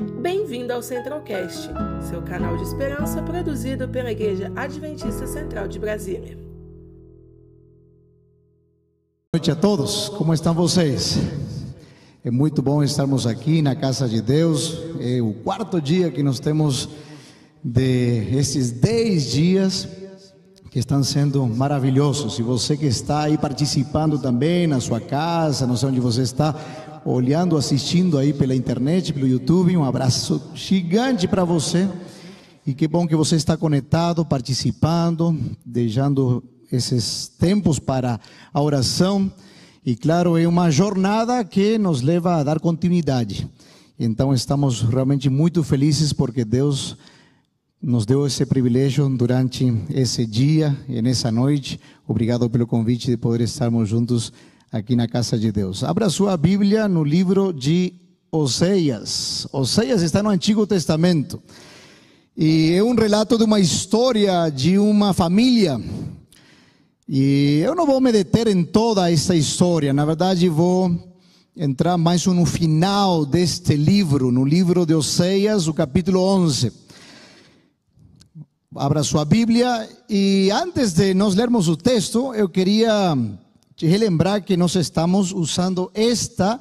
Bem-vindo ao Centralcast, seu canal de esperança produzido pela Igreja Adventista Central de Brasília. Boa noite a todos, como estão vocês? É muito bom estarmos aqui na casa de Deus. É o quarto dia que nós temos de esses dez dias que estão sendo maravilhosos. E você que está aí participando também na sua casa, não sei onde você está, olhando, assistindo aí pela internet, pelo YouTube, um abraço gigante para você. E que bom que você está conectado, participando, deixando esses tempos para a oração. E claro, é uma jornada que nos leva a dar continuidade. Então estamos realmente muito felizes porque Deus nos deu esse privilégio durante esse dia e nessa noite. Obrigado pelo convite de poder estarmos juntos aqui na casa de Deus. Abra sua Bíblia no livro de Oséias. Oséias está no Antigo Testamento. E é um relato de uma história de uma família. E eu não vou me deter em toda essa história, na verdade vou entrar mais no final deste livro, no livro de Oséias, o capítulo 11. Abra sua Bíblia e antes de nós lermos o texto, eu queria te relembrar que nós estamos usando esta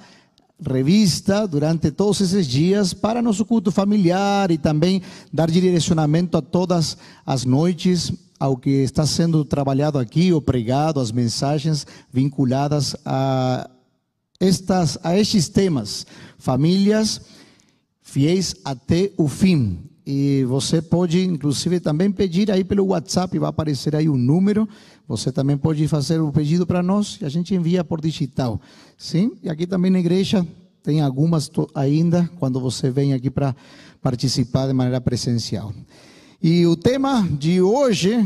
revista durante todos esses dias para nosso culto familiar e também dar direcionamento a todas as noites ao que está sendo trabalhado aqui ou pregado, as mensagens vinculadas a estas a estes temas, famílias fiéis até o fim. E você pode, inclusive, também pedir aí pelo WhatsApp, vai aparecer aí um número. Você também pode fazer o pedido para nós e a gente envia por digital. Sim? E aqui também na igreja tem algumas ainda, quando você vem aqui para participar de maneira presencial. E o tema de hoje,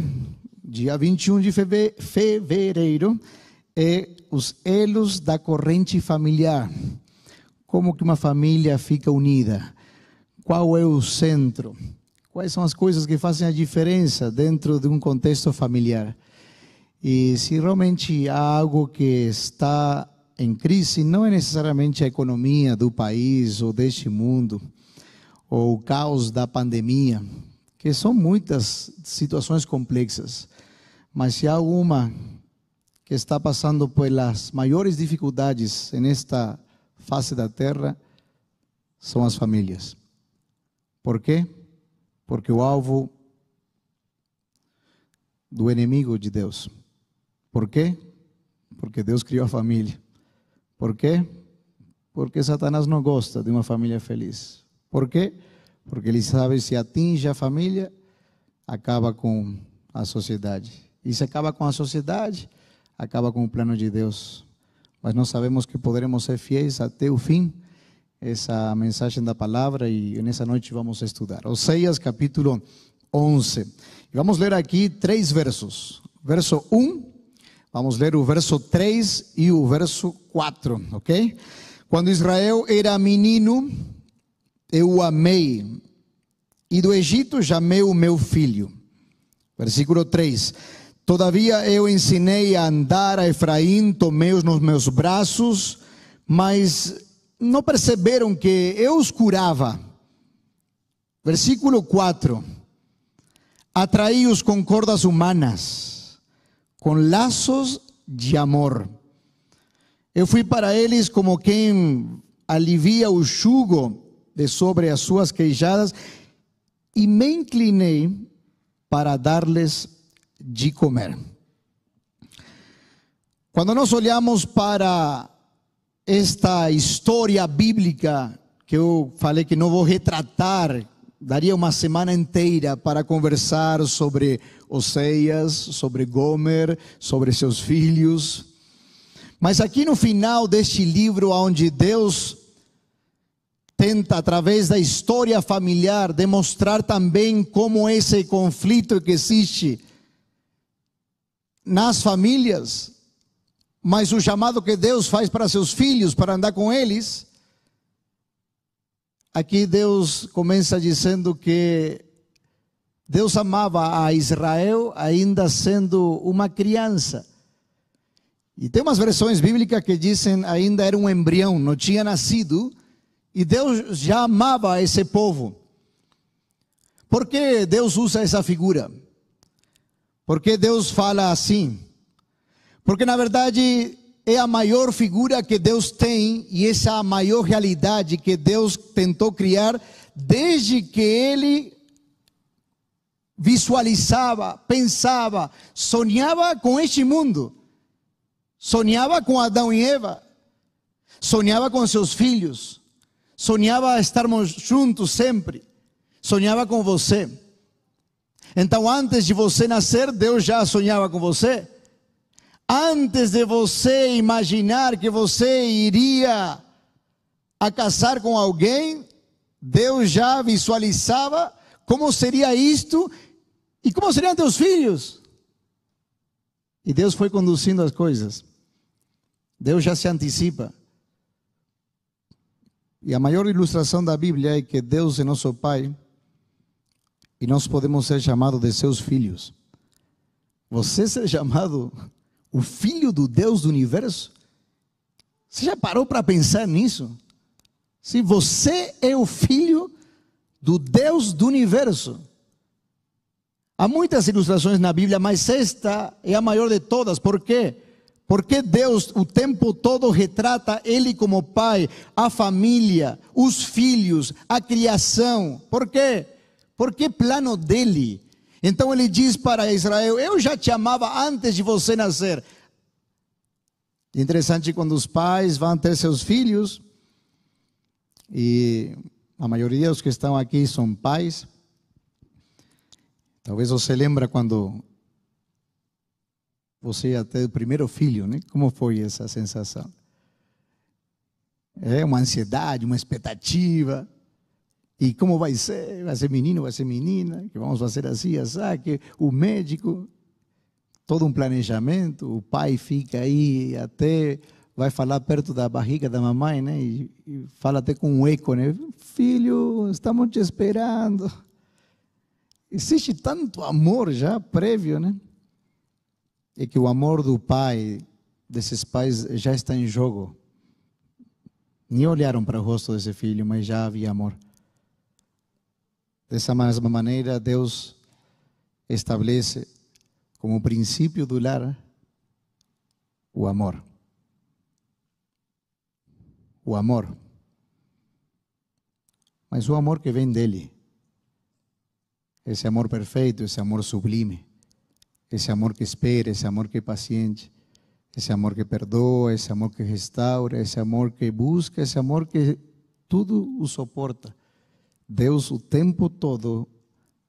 dia 21 de fevereiro, é os elos da corrente familiar. Como que uma família fica unida? Qual é o centro? Quais são as coisas que fazem a diferença dentro de um contexto familiar? E se realmente há algo que está em crise, não é necessariamente a economia do país ou deste mundo, ou o caos da pandemia, que são muitas situações complexas, mas se há alguma que está passando pelas maiores dificuldades nesta face da terra, são as famílias. Por quê? Porque o alvo do inimigo de Deus. Por quê? Porque Deus criou a família. Por quê? Porque Satanás não gosta de uma família feliz. Por quê? Porque ele sabe se atinge a família, acaba com a sociedade. E se acaba com a sociedade, acaba com o plano de Deus. Mas nós sabemos que poderemos ser fiéis até o fim essa mensagem da palavra e nessa noite vamos estudar. Oséias capítulo 11. E vamos ler aqui três versos. Verso 1, vamos ler o verso 3 e o verso 4, ok? Quando Israel era menino, eu o amei, e do Egito chamei o meu filho. Versículo 3. Todavia eu ensinei a andar a Efraim, tomei-os nos meus braços, mas não perceberam que eu os curava. Versículo 4. Atraí-os com cordas humanas, com laços de amor. Eu fui para eles como quem alivia o jugo de sobre as suas queijadas e me inclinei para dar-lhes de comer. Quando nós olhamos para esta história bíblica que eu falei que não vou retratar, daria uma semana inteira para conversar sobre Oséias, sobre Gomer, sobre seus filhos. Mas aqui no final deste livro, onde Deus tenta, através da história familiar, demonstrar também como esse conflito que existe nas famílias, mas o chamado que Deus faz para seus filhos, para andar com eles, aqui Deus começa dizendo que Deus amava a Israel ainda sendo uma criança. E tem umas versões bíblicas que dizem ainda era um embrião, não tinha nascido, E Deus já amava esse povo. Por que Deus usa essa figura? Por que Deus fala assim? Porque na verdade é a maior figura que Deus tem e essa é a maior realidade que Deus tentou criar desde que ele visualizava, pensava, sonhava com este mundo. Sonhava com Adão e Eva. Sonhava com seus filhos. Sonhava estarmos juntos sempre. Sonhava com você. Então, antes de você nascer, Deus já sonhava com você. Antes de você imaginar que você iria a casar com alguém, Deus já visualizava como seria isto e como seriam teus filhos. E Deus foi conduzindo as coisas. Deus já se antecipa. E a maior ilustração da Bíblia é que Deus é nosso Pai e nós podemos ser chamados de seus filhos. Você ser chamado o filho do Deus do universo? Você já parou para pensar nisso? Se você é o filho do Deus do universo. Há muitas ilustrações na Bíblia, mas esta é a maior de todas. Por quê? Porque Deus o tempo todo retrata Ele como Pai, a família, os filhos, a criação. Por quê? Porque plano dele. Então ele diz para Israel: Eu já te amava antes de você nascer. Interessante quando os pais vão ter seus filhos, e a maioria dos que estão aqui são pais. Talvez você lembra quando você ter o primeiro filho, né? Como foi essa sensação? É uma ansiedade, uma expectativa. E como vai ser? Vai ser menino, vai ser menina? Que vamos fazer assim, assim, que o médico, todo um planejamento, o pai fica aí até vai falar perto da barriga da mamãe, né? E, e fala até com um eco, né? Filho, estamos te esperando. Existe tanto amor já prévio, né? É que o amor do pai, desses pais, já está em jogo. Nem olharam para o rosto desse filho, mas já havia amor. Dessa mesma maneira, Deus estabelece como princípio do lar o amor o amor. Mas o amor que vem dele, esse amor perfeito, esse amor sublime, esse amor que espera, esse amor que é paciente, esse amor que perdoa, esse amor que restaura, esse amor que busca, esse amor que tudo o suporta. Deus o tempo todo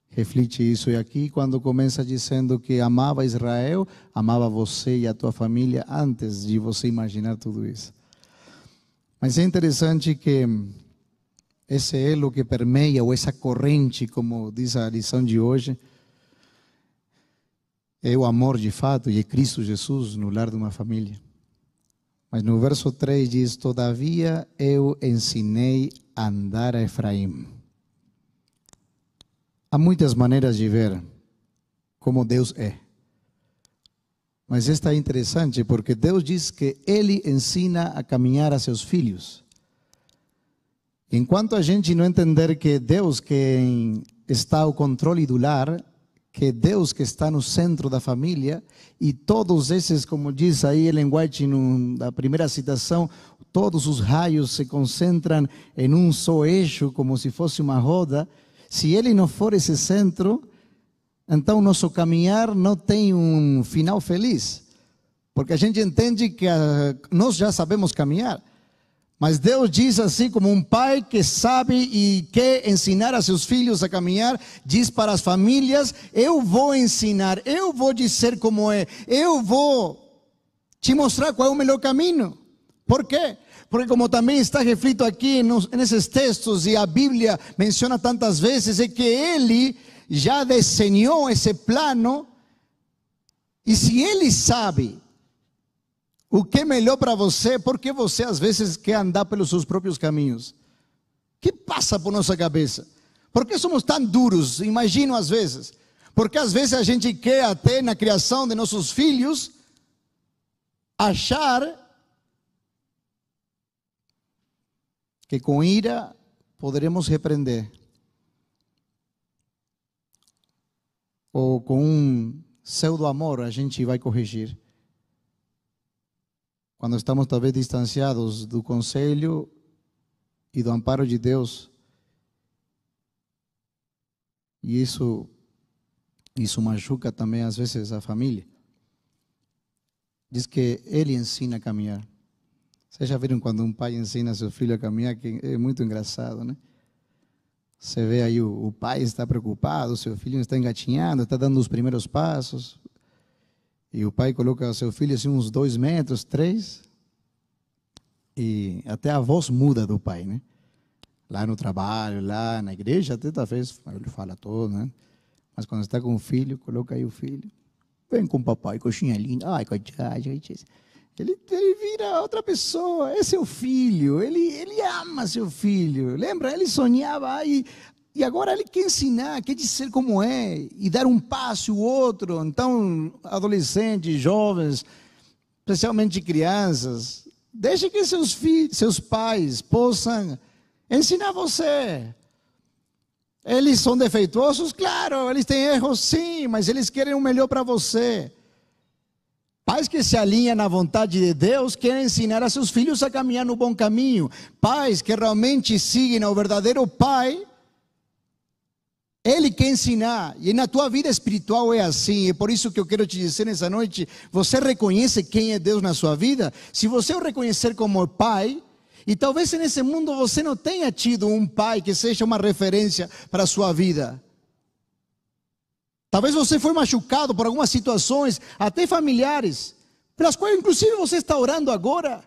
reflete isso. E aqui, quando começa dizendo que amava Israel, amava você e a tua família antes de você imaginar tudo isso. Mas é interessante que esse elo que permeia, ou essa corrente, como diz a lição de hoje, é o amor de fato e é Cristo Jesus no lar de uma família. Mas no verso 3 diz: Todavia eu ensinei a andar a Efraim. Há muitas maneiras de ver como Deus é. Mas esta é interessante porque Deus diz que Ele ensina a caminhar a seus filhos. Enquanto a gente não entender que Deus que está ao controle do lar, que Deus que está no centro da família, e todos esses, como diz aí Ellen White na primeira citação, todos os raios se concentram em um só eixo, como se fosse uma roda. Se ele não for esse centro, então nosso caminhar não tem um final feliz, porque a gente entende que uh, nós já sabemos caminhar, mas Deus diz assim, como um pai que sabe e quer ensinar a seus filhos a caminhar, diz para as famílias: Eu vou ensinar, eu vou dizer como é, eu vou te mostrar qual é o melhor caminho. Por quê? Porque como também está reflito aqui nesses textos e a Bíblia menciona tantas vezes, é que Ele já desenhou esse plano, e se ele sabe o que é melhor para você, por que você às vezes quer andar pelos seus próprios caminhos? Que passa por nossa cabeça? Por que somos tão duros? Imagino às vezes. Porque às vezes a gente quer até na criação de nossos filhos achar que com ira poderemos repreender, ou com um pseudo amor a gente vai corrigir. Quando estamos talvez distanciados do conselho e do amparo de Deus, e isso isso machuca também às vezes a família. Diz que ele ensina a caminhar. Vocês já viram quando um pai ensina seu filho a caminhar, que é muito engraçado, né? Você vê aí o, o pai está preocupado, o seu filho está engatinhando, está dando os primeiros passos. E o pai coloca o seu filho assim uns dois metros, três. E até a voz muda do pai, né? Lá no trabalho, lá na igreja, até talvez ele fala todo, né? Mas quando está com o filho, coloca aí o filho. Vem com o papai, coxinha linda. Ai, coitado. Ele, ele vira outra pessoa, é seu filho, ele, ele ama seu filho. Lembra? Ele sonhava e, e agora ele quer ensinar, quer dizer como é, e dar um passo o outro. Então, adolescentes, jovens, especialmente crianças, deixe que seus filhos, seus pais possam ensinar você. Eles são defeituosos? Claro, eles têm erros, sim, mas eles querem o melhor para você. Pais que se alinham na vontade de Deus querem ensinar a seus filhos a caminhar no bom caminho. Pais que realmente seguem ao verdadeiro Pai, Ele quer ensinar. E na tua vida espiritual é assim. É por isso que eu quero te dizer nessa noite: você reconhece quem é Deus na sua vida? Se você o reconhecer como Pai, e talvez nesse mundo você não tenha tido um pai que seja uma referência para a sua vida. Talvez você foi machucado por algumas situações, até familiares, pelas quais inclusive você está orando agora.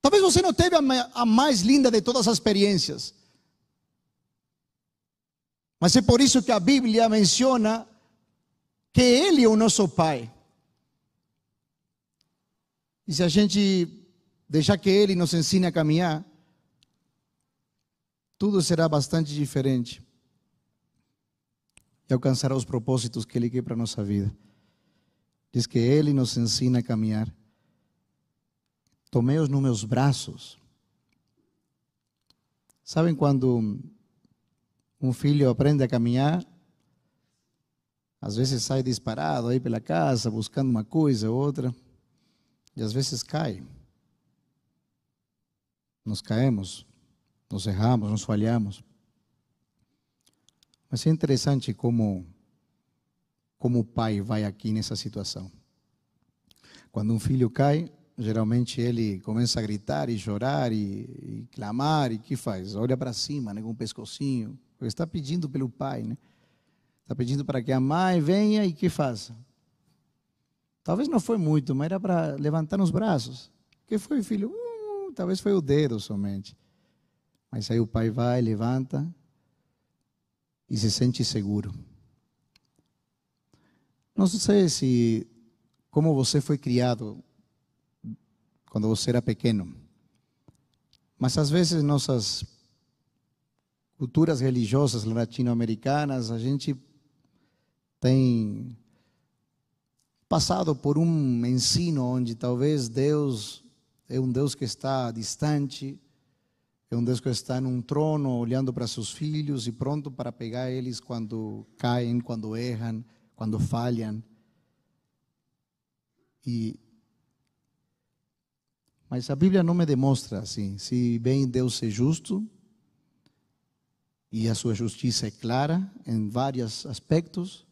Talvez você não teve a mais linda de todas as experiências. Mas é por isso que a Bíblia menciona que Ele é o nosso Pai. E se a gente deixar que Ele nos ensine a caminhar, tudo será bastante diferente e alcançará os propósitos que Ele quer para a nossa vida. Diz que Ele nos ensina a caminhar. Tomei-os nos meus braços. Sabem quando um filho aprende a caminhar? Às vezes sai disparado aí pela casa, buscando uma coisa ou outra, e às vezes cai. Nos caemos, nos erramos, nos falhamos. Mas é interessante como, como o pai vai aqui nessa situação. Quando um filho cai, geralmente ele começa a gritar e chorar e, e clamar, e que faz? Olha para cima, né, com o pescocinho, porque está pedindo pelo pai, né? Está pedindo para que a mãe venha e que faça. Talvez não foi muito, mas era para levantar os braços. Que foi, filho? Uh, talvez foi o dedo somente. Mas aí o pai vai, levanta e se sente seguro. Não sei se como você foi criado quando você era pequeno, mas às vezes nossas culturas religiosas latino-americanas, a gente tem passado por um ensino onde talvez Deus é um Deus que está distante, é um Deus que está num trono olhando para seus filhos e pronto para pegar eles quando caem, quando erram, quando falham. E mas a Bíblia não me demonstra assim. Se bem Deus é justo e a sua justiça é clara em vários aspectos,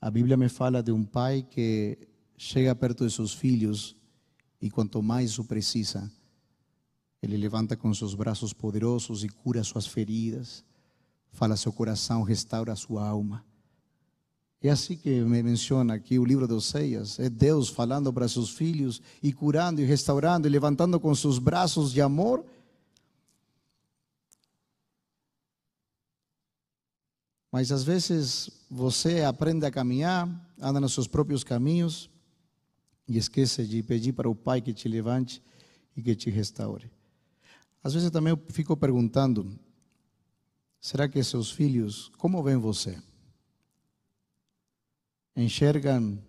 a Bíblia me fala de um pai que chega perto de seus filhos e quanto mais o precisa, ele levanta com seus braços poderosos e cura suas feridas, fala seu coração, restaura sua alma. É assim que me menciona aqui o livro de Oseias. É Deus falando para seus filhos e curando e restaurando e levantando com seus braços de amor. Mas às vezes você aprende a caminhar, anda nos seus próprios caminhos e esquece de pedir para o Pai que te levante e que te restaure. Às vezes também eu fico perguntando: será que seus filhos, como veem você? Enxergam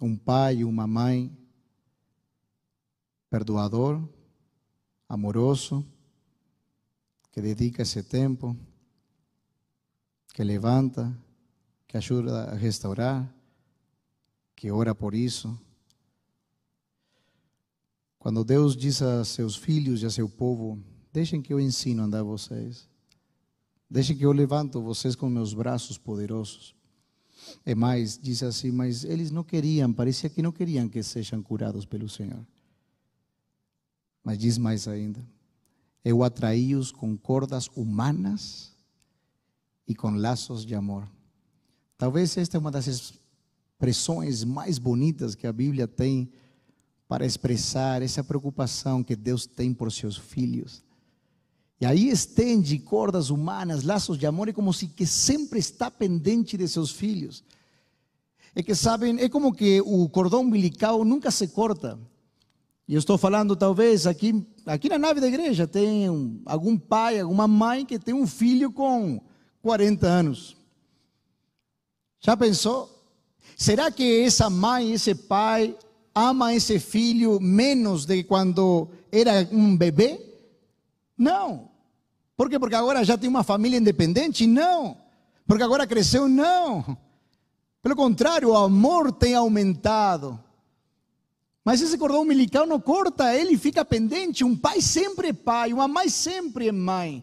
um pai uma mãe perdoador, amoroso, que dedica esse tempo, que levanta, que ajuda a restaurar, que ora por isso. Quando Deus diz a seus filhos e a seu povo: Deixem que eu ensino a andar vocês, deixem que eu levanto vocês com meus braços poderosos. É mais, diz assim, mas eles não queriam, parecia que não queriam que sejam curados pelo Senhor. Mas diz mais ainda: Eu atraí-os com cordas humanas e com laços de amor. Talvez esta é uma das expressões mais bonitas que a Bíblia tem para expressar essa preocupação que Deus tem por seus filhos. E aí estende cordas humanas, laços de amor, é como se que sempre está pendente de seus filhos. É que sabem, é como que o cordão umbilical nunca se corta. E eu estou falando, talvez, aqui, aqui na nave da igreja, tem um, algum pai, alguma mãe que tem um filho com 40 anos. Já pensou? Será que essa mãe, esse pai, ama esse filho menos de quando era um bebê? Não. Por quê? Porque agora já tem uma família independente? Não. Porque agora cresceu? Não. Pelo contrário, o amor tem aumentado. Mas esse cordão umbilical não corta, ele fica pendente. Um pai sempre é pai, uma mãe sempre é mãe.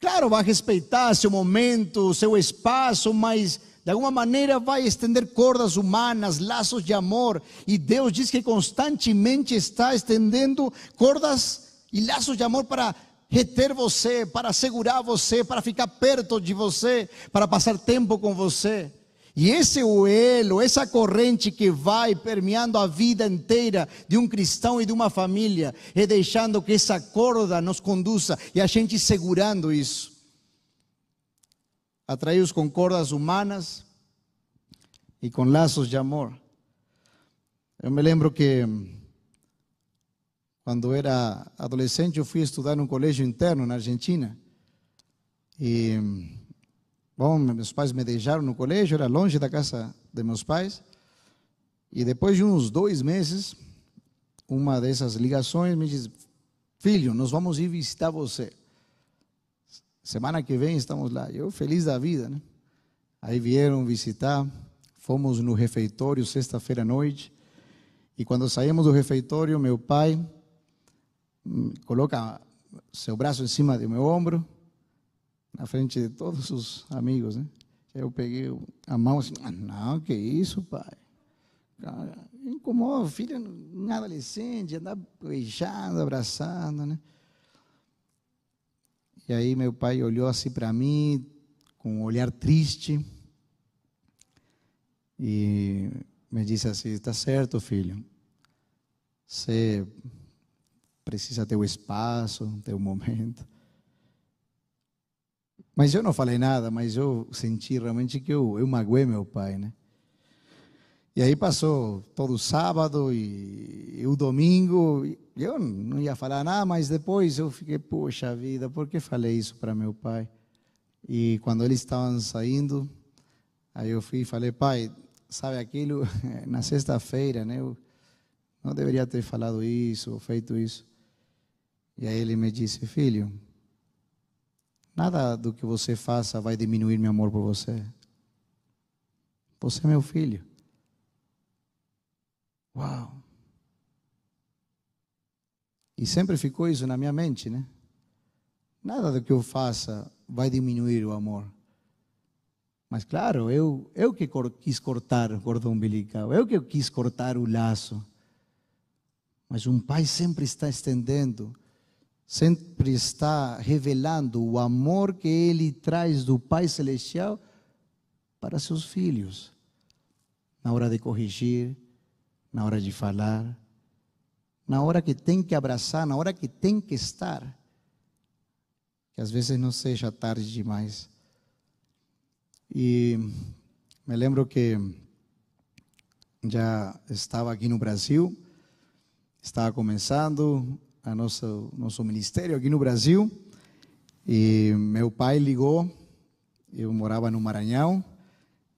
Claro, vai respeitar seu momento, seu espaço, mas de alguma maneira vai estender cordas humanas, laços de amor. E Deus diz que constantemente está estendendo cordas e laços de amor para reter você, para segurar você, para ficar perto de você, para passar tempo com você. E esse elo, essa corrente que vai permeando a vida inteira de um cristão e de uma família, é deixando que essa corda nos conduza e a gente segurando isso. Atraídos com cordas humanas e com laços de amor. Eu me lembro que quando era adolescente eu fui estudar num colégio interno na Argentina. E Bom, meus pais me deixaram no colégio, era longe da casa de meus pais. E depois de uns dois meses, uma dessas ligações me diz: Filho, nós vamos ir visitar você. Semana que vem estamos lá. Eu feliz da vida, né? Aí vieram visitar, fomos no refeitório sexta-feira à noite. E quando saímos do refeitório, meu pai coloca seu braço em cima do meu ombro na frente de todos os amigos, né? Eu peguei a mão assim, ah, não, que isso, pai? Incomoda, filho, um adolescente, andar beijando, abraçando, né? E aí meu pai olhou assim para mim, com um olhar triste, e me disse assim, está certo, filho, você precisa ter o espaço, ter o momento. Mas eu não falei nada, mas eu senti realmente que eu, eu magoei meu pai, né? E aí passou todo sábado e, e o domingo, eu não ia falar nada, mas depois eu fiquei, poxa vida, por que falei isso para meu pai? E quando eles estavam saindo, aí eu fui e falei, pai, sabe aquilo, na sexta-feira, né? Eu não deveria ter falado isso ou feito isso. E aí ele me disse, filho, Nada do que você faça vai diminuir meu amor por você. Você é meu filho. Uau! E sempre ficou isso na minha mente, né? Nada do que eu faça vai diminuir o amor. Mas claro, eu, eu que quis cortar o cordão umbilical, eu que quis cortar o laço. Mas um pai sempre está estendendo sempre está revelando o amor que ele traz do Pai Celestial para seus filhos, na hora de corrigir, na hora de falar, na hora que tem que abraçar, na hora que tem que estar. Que às vezes não seja tarde demais. E me lembro que já estava aqui no Brasil, estava começando, a nosso, nosso ministério aqui no Brasil. E meu pai ligou, eu morava no Maranhão,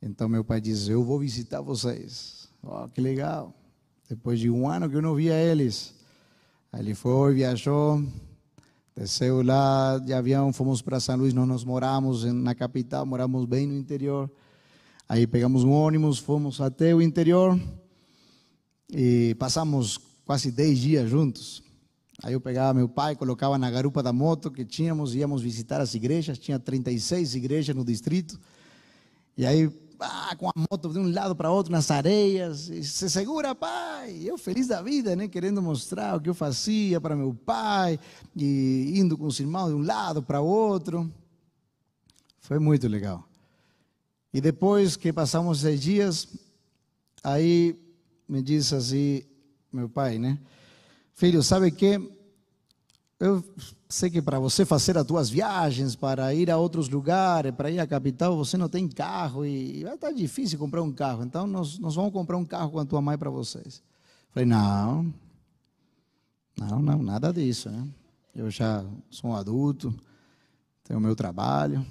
então meu pai disse: Eu vou visitar vocês. Oh, que legal. Depois de um ano que eu não via eles. Aí ele foi, viajou, desceu lá de avião, fomos para São Luís, não nos moramos na capital, moramos bem no interior. Aí pegamos um ônibus, fomos até o interior e passamos quase 10 dias juntos. Aí eu pegava meu pai, colocava na garupa da moto que tínhamos, íamos visitar as igrejas, tinha 36 igrejas no distrito. E aí, ah, com a moto de um lado para outro nas areias, e se segura, pai. Eu feliz da vida, né, querendo mostrar o que eu fazia para meu pai, e indo com os irmãos de um lado para outro. Foi muito legal. E depois que passamos seis dias, aí me disse assim, meu pai, né? Filho, sabe que eu sei que para você fazer as tuas viagens, para ir a outros lugares, para ir à capital, você não tem carro e vai estar difícil comprar um carro. Então nós, nós vamos comprar um carro com a tua mãe para vocês. Falei, não, não, não, nada disso. Né? Eu já sou um adulto, tenho o meu trabalho.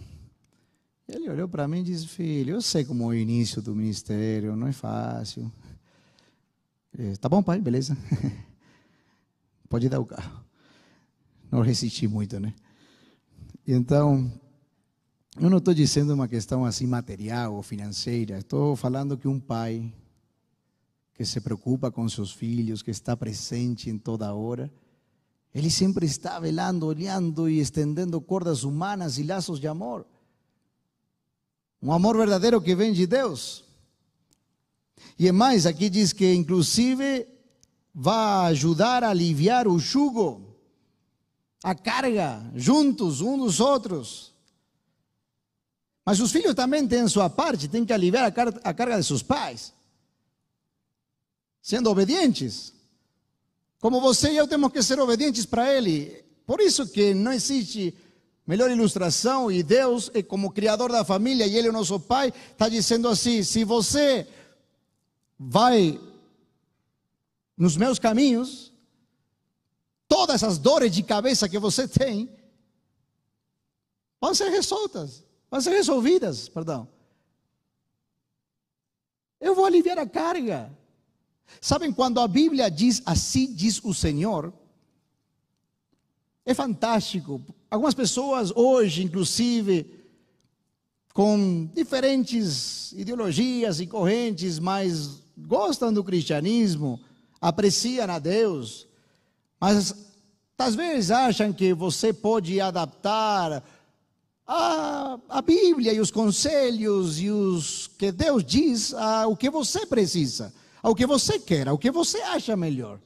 Ele olhou para mim e disse: Filho, eu sei como é o início do ministério, não é fácil. Ele, tá bom, pai, beleza. Pode dar o carro. Não resisti muito, né? Então, eu não estou dizendo uma questão assim material ou financeira. Estou falando que um pai que se preocupa com seus filhos, que está presente em toda hora, ele sempre está velando, olhando e estendendo cordas humanas e laços de amor. Um amor verdadeiro que vem de Deus. E é mais, aqui diz que inclusive vai ajudar a aliviar o jugo, a carga, juntos, uns dos outros. Mas os filhos também têm sua parte, têm que aliviar a carga, a carga de seus pais, sendo obedientes. Como você e eu temos que ser obedientes para Ele. Por isso que não existe Melhor ilustração, e Deus, como criador da família, e Ele é o nosso Pai, está dizendo assim: se você vai nos meus caminhos, todas as dores de cabeça que você tem vão ser resoltas, vão ser resolvidas, perdão. Eu vou aliviar a carga. Sabem quando a Bíblia diz assim diz o Senhor? É fantástico. Algumas pessoas hoje, inclusive, com diferentes ideologias e correntes, mas gostam do cristianismo, apreciam a Deus, mas às vezes acham que você pode adaptar a, a Bíblia e os conselhos e os que Deus diz ao que você precisa, ao que você quer, ao que você acha melhor.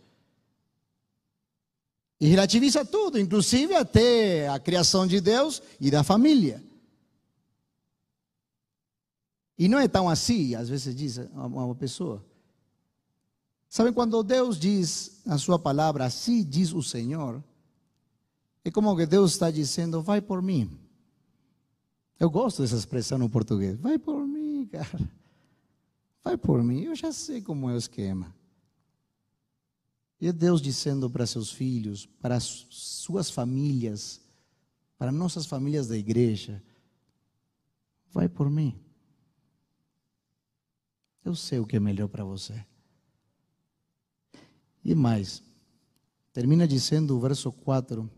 E relativiza tudo, inclusive até a criação de Deus e da família. E não é tão assim, às vezes diz uma pessoa. Sabe quando Deus diz na sua palavra, assim diz o Senhor, é como que Deus está dizendo, vai por mim. Eu gosto dessa expressão no português, vai por mim, cara. Vai por mim, eu já sei como é o esquema. E é Deus dizendo para seus filhos, para suas famílias, para nossas famílias da igreja: vai por mim. Eu sei o que é melhor para você. E mais, termina dizendo o verso 4: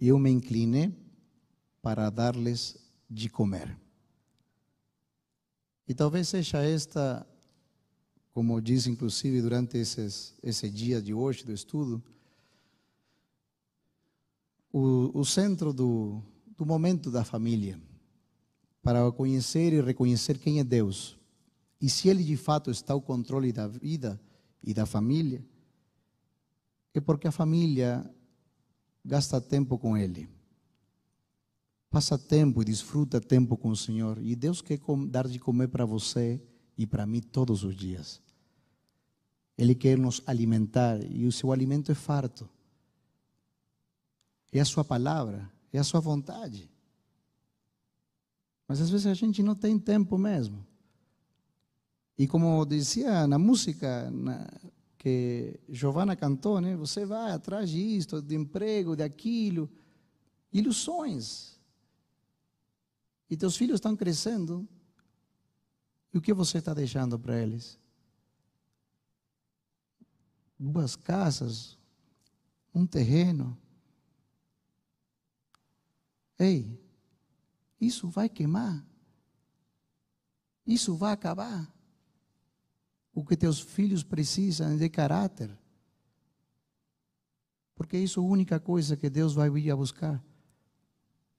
Eu me inclinei para dar-lhes de comer. E talvez seja esta como diz inclusive durante esses, esse dia de hoje do estudo, o, o centro do, do momento da família, para conhecer e reconhecer quem é Deus e se Ele de fato está ao controle da vida e da família, é porque a família gasta tempo com Ele, passa tempo e desfruta tempo com o Senhor, e Deus quer dar de comer para você e para mim todos os dias. Ele quer nos alimentar e o seu alimento é farto. É a sua palavra, é a sua vontade. Mas às vezes a gente não tem tempo mesmo. E como dizia na música na, que Giovanna cantou, né? Você vai atrás disto, de emprego, de aquilo, ilusões. E teus filhos estão crescendo e o que você está deixando para eles? Duas casas, um terreno. Ei, isso vai queimar. Isso vai acabar. O que teus filhos precisam de caráter. Porque isso é a única coisa que Deus vai vir a buscar.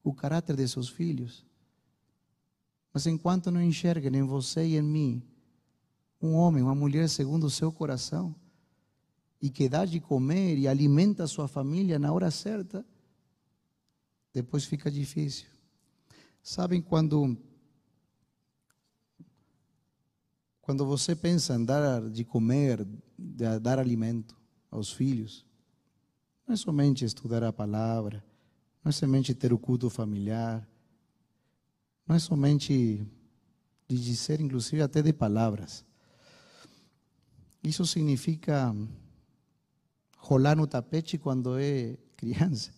O caráter de seus filhos. Mas enquanto não enxerguem em você e em mim um homem, uma mulher segundo o seu coração, e que dá de comer e alimenta a sua família na hora certa, depois fica difícil. Sabem quando quando você pensa em dar de comer, de dar alimento aos filhos, não é somente estudar a palavra, não é somente ter o culto familiar, não é somente de dizer, inclusive até de palavras. Isso significa rolar no tapete quando é criança.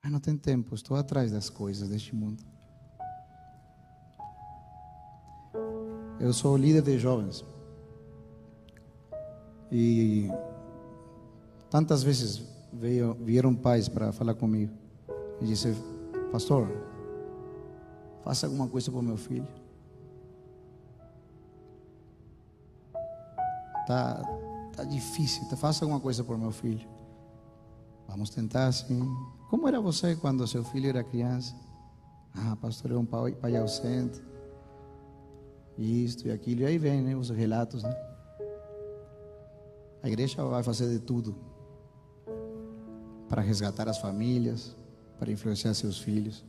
Ah, não tem tempo, estou atrás das coisas deste mundo. Eu sou líder de jovens. E tantas vezes veio, vieram pais para falar comigo. E disse, pastor, faça alguma coisa para o meu filho. Tá, tá difícil, tá, faça alguma coisa para o meu filho. Vamos tentar sim. Como era você quando seu filho era criança? Ah, pastor, é um pai, pai ausente. Isto e aquilo. E aí vem né, os relatos. Né? A igreja vai fazer de tudo para resgatar as famílias, para influenciar seus filhos.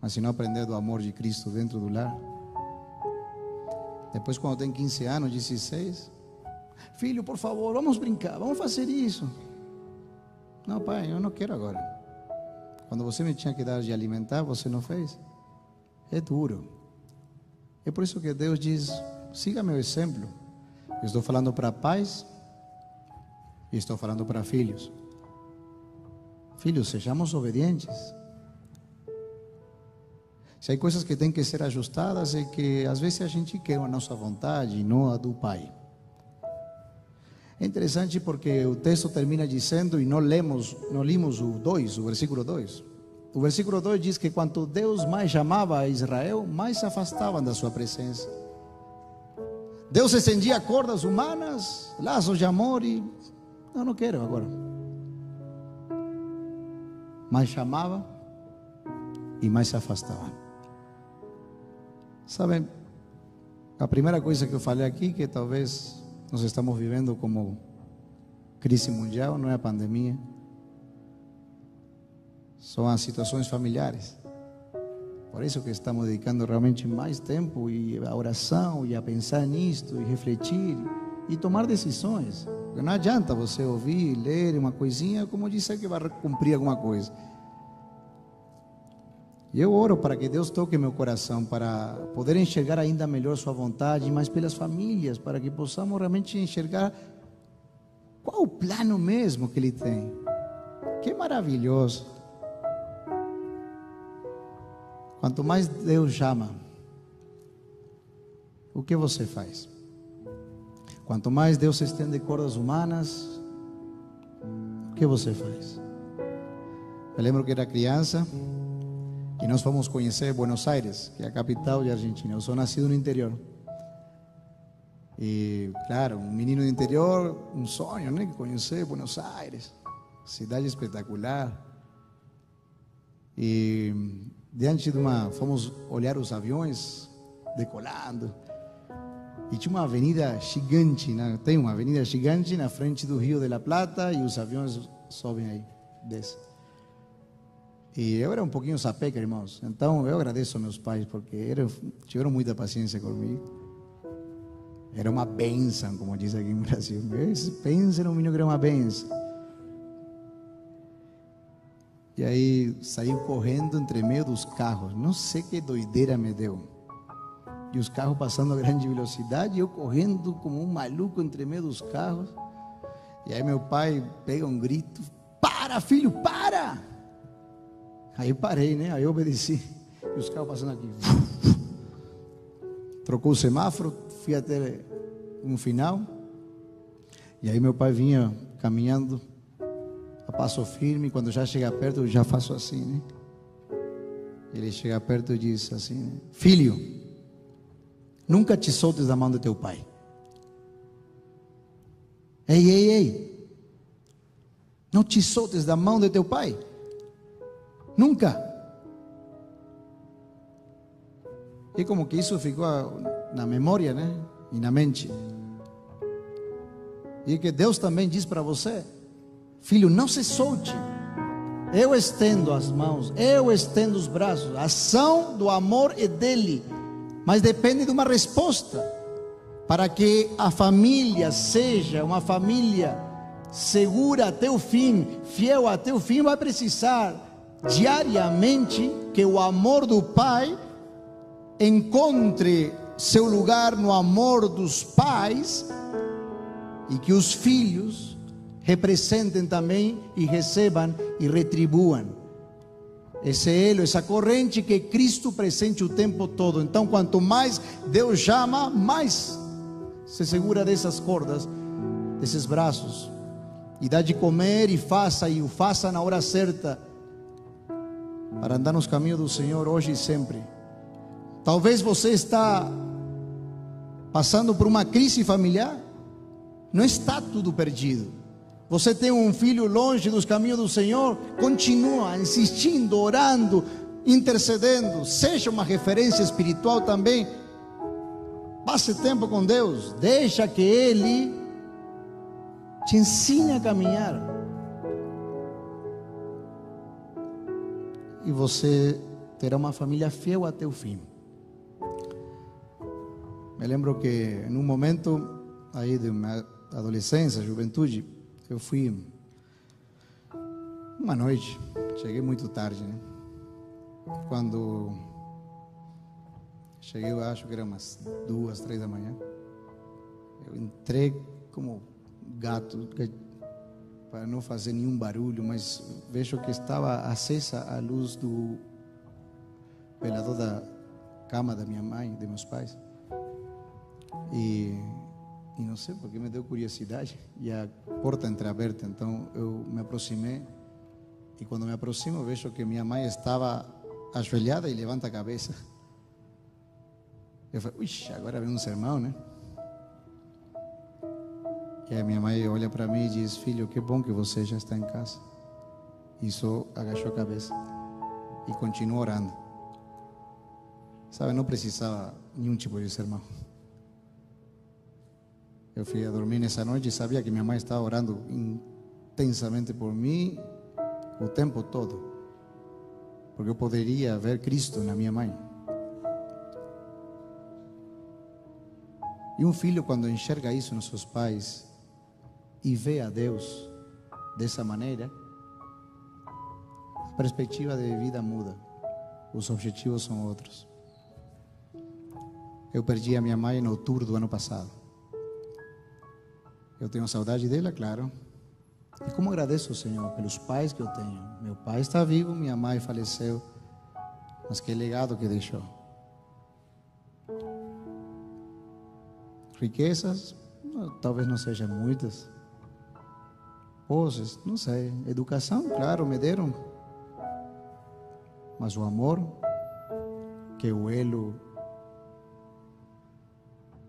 Mas se não aprender do amor de Cristo dentro do lar, depois, quando tem 15 anos, 16, filho, por favor, vamos brincar, vamos fazer isso. Não, pai, eu não quero agora. Quando você me tinha que dar de alimentar, você não fez. É duro. É por isso que Deus diz: siga meu exemplo. Estou falando para pais e estou falando para filhos. Filhos, sejamos obedientes. Se há coisas que têm que ser ajustadas, é que às vezes a gente quer a nossa vontade e não a do Pai. É interessante porque o texto termina dizendo, e não lemos, não limos o 2, o versículo 2. O versículo 2 diz que quanto Deus mais chamava a Israel, mais se afastavam da sua presença. Deus estendia cordas humanas, laços de amor e. Não, não quero agora. Mais chamava e mais se afastava. Sabem, a primeira coisa que eu falei aqui, que talvez nós estamos vivendo como crise mundial, não é a pandemia, são as situações familiares. Por isso que estamos dedicando realmente mais tempo e a oração e a pensar nisto e refletir e tomar decisões. Porque não adianta você ouvir, ler uma coisinha como dizer que vai cumprir alguma coisa. E eu oro para que Deus toque meu coração, para poder enxergar ainda melhor Sua vontade, mas pelas famílias, para que possamos realmente enxergar qual o plano mesmo que Ele tem. Que maravilhoso. Quanto mais Deus chama, o que você faz? Quanto mais Deus estende cordas humanas, o que você faz? Eu lembro que era criança. E nós fomos conhecer Buenos Aires, que é a capital de Argentina. Eu sou nascido no interior. E, claro, um menino do interior, um sonho, né? Conhecer Buenos Aires, cidade espetacular. E diante de uma, fomos olhar os aviões decolando. E tinha uma avenida gigante, né? tem uma avenida gigante na frente do Rio de la Plata e os aviões sobem aí, descem. E eu era um pouquinho sapeca, irmãos. Então eu agradeço a meus pais porque eram, tiveram muita paciência comigo. Era uma benção, como diz aqui no Brasil. Pensa no menino que era uma benção. E aí saiu correndo entre meio dos carros. Não sei que doideira me deu. E os carros passando a grande velocidade, e eu correndo como um maluco entre meio dos carros. E aí meu pai pega um grito: Para, filho, para! Aí parei, né? Aí eu obedeci. E os carros passando aqui. Trocou o semáforo, fui até um final. E aí meu pai vinha caminhando a passo firme, quando já chega perto, eu já faço assim, né? Ele chega perto e diz assim: né? Filho, nunca te soltes da mão do teu pai. Ei, ei, ei. Não te soltes da mão de teu pai. Nunca. E como que isso ficou na memória, né? E na mente. E que Deus também diz para você: Filho, não se solte. Eu estendo as mãos, eu estendo os braços. A ação do amor é dele, mas depende de uma resposta. Para que a família seja uma família segura até o fim, fiel até o fim, vai precisar diariamente que o amor do Pai encontre seu lugar no amor dos pais e que os filhos representem também e recebam e retribuam. Esse elo, essa corrente que Cristo presente o tempo todo. Então, quanto mais Deus chama, mais se segura dessas cordas, desses braços. E dá de comer e faça, e o faça na hora certa, para andar nos caminhos do Senhor hoje e sempre. Talvez você está passando por uma crise familiar, não está tudo perdido. Você tem um filho longe dos caminhos do Senhor, continua insistindo, orando, intercedendo, seja uma referência espiritual também. Passe tempo com Deus, deixa que Ele te ensine a caminhar. E você terá uma família fiel até o fim. Me lembro que em um momento aí de minha adolescência, juventude, eu fui uma noite, cheguei muito tarde, né? Quando cheguei, eu acho que era umas duas, três da manhã. Eu entrei como gato para não fazer nenhum barulho, mas vejo que estava acesa a luz do velador da cama da minha mãe, de meus pais. E e não sei porque me deu curiosidade e a porta entreaberta. Então eu me aproximei e quando me aproximo vejo que minha mãe estava ajoelhada e levanta a cabeça. Eu falei, ui, agora vem um sermão, né? E a minha mãe olha para mim e diz: Filho, que bom que você já está em casa. E só agachou a cabeça e continuou orando. Sabe, não precisava nenhum tipo de sermão. Eu fui a dormir nessa noite e sabia que minha mãe estava orando intensamente por mim o tempo todo. Porque eu poderia ver Cristo na minha mãe. E um filho, quando enxerga isso nos seus pais e vê a Deus dessa maneira, a perspectiva de vida muda. Os objetivos são outros. Eu perdi a minha mãe no outubro do ano passado. Eu tenho saudade dela, claro. E como agradeço ao Senhor pelos pais que eu tenho. Meu pai está vivo, minha mãe faleceu. Mas que legado que deixou. Riquezas, talvez não sejam muitas. Poses, não sei. Educação, claro, me deram. Mas o amor, que é o elo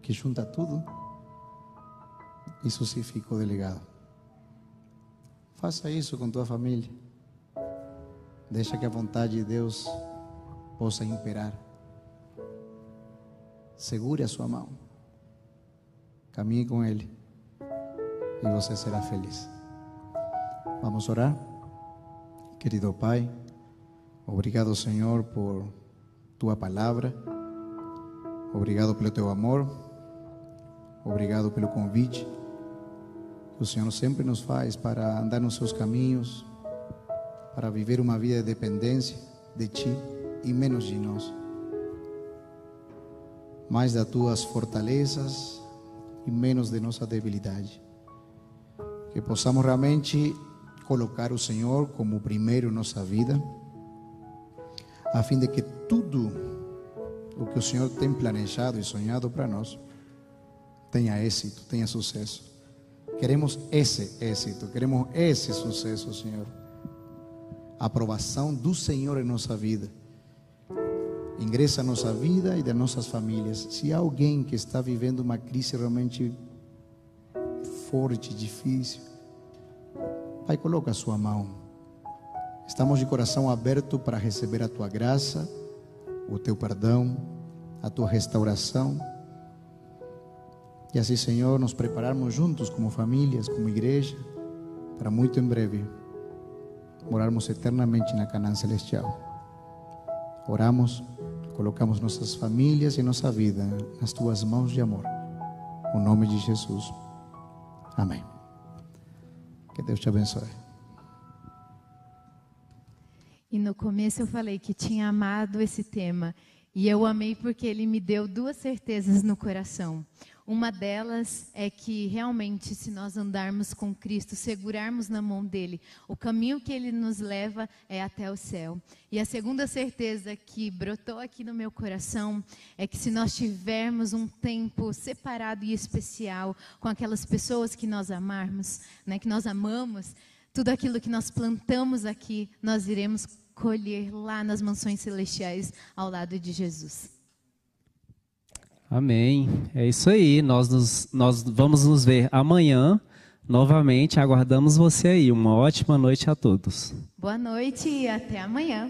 que junta tudo. Isso sim ficou delegado. Faça isso com tua família. Deixa que a vontade de Deus possa imperar. Segure a sua mão. Caminhe com Ele. E você será feliz. Vamos orar. Querido Pai, obrigado, Senhor, por tua palavra. Obrigado pelo teu amor. Obrigado pelo convite o Senhor sempre nos faz para andar nos seus caminhos, para viver uma vida de dependência de Ti e menos de nós. Mais das tuas fortalezas e menos de nossa debilidade. Que possamos realmente colocar o Senhor como primeiro em nossa vida, a fim de que tudo o que o Senhor tem planejado e sonhado para nós tenha êxito, tenha sucesso Queremos esse êxito, queremos esse sucesso, Senhor. A aprovação do Senhor em nossa vida. Ingressa na nossa vida e das nossas famílias. Se há alguém que está vivendo uma crise realmente forte, difícil, Pai, coloca a sua mão. Estamos de coração aberto para receber a tua graça, o teu perdão, a tua restauração. E assim, Senhor, nos prepararmos juntos como famílias, como igreja, para muito em breve morarmos eternamente na Canaã celestial. Oramos, colocamos nossas famílias e nossa vida nas tuas mãos de amor. No nome de Jesus. Amém. Que Deus te abençoe. E no começo eu falei que tinha amado esse tema. E eu amei porque ele me deu duas certezas no coração. Uma delas é que realmente, se nós andarmos com Cristo, segurarmos na mão dele, o caminho que ele nos leva é até o céu. E a segunda certeza que brotou aqui no meu coração é que se nós tivermos um tempo separado e especial com aquelas pessoas que nós amarmos, né, que nós amamos, tudo aquilo que nós plantamos aqui, nós iremos colher lá nas mansões celestiais ao lado de Jesus. Amém. É isso aí. Nós, nos, nós vamos nos ver amanhã. Novamente, aguardamos você aí. Uma ótima noite a todos. Boa noite e até amanhã.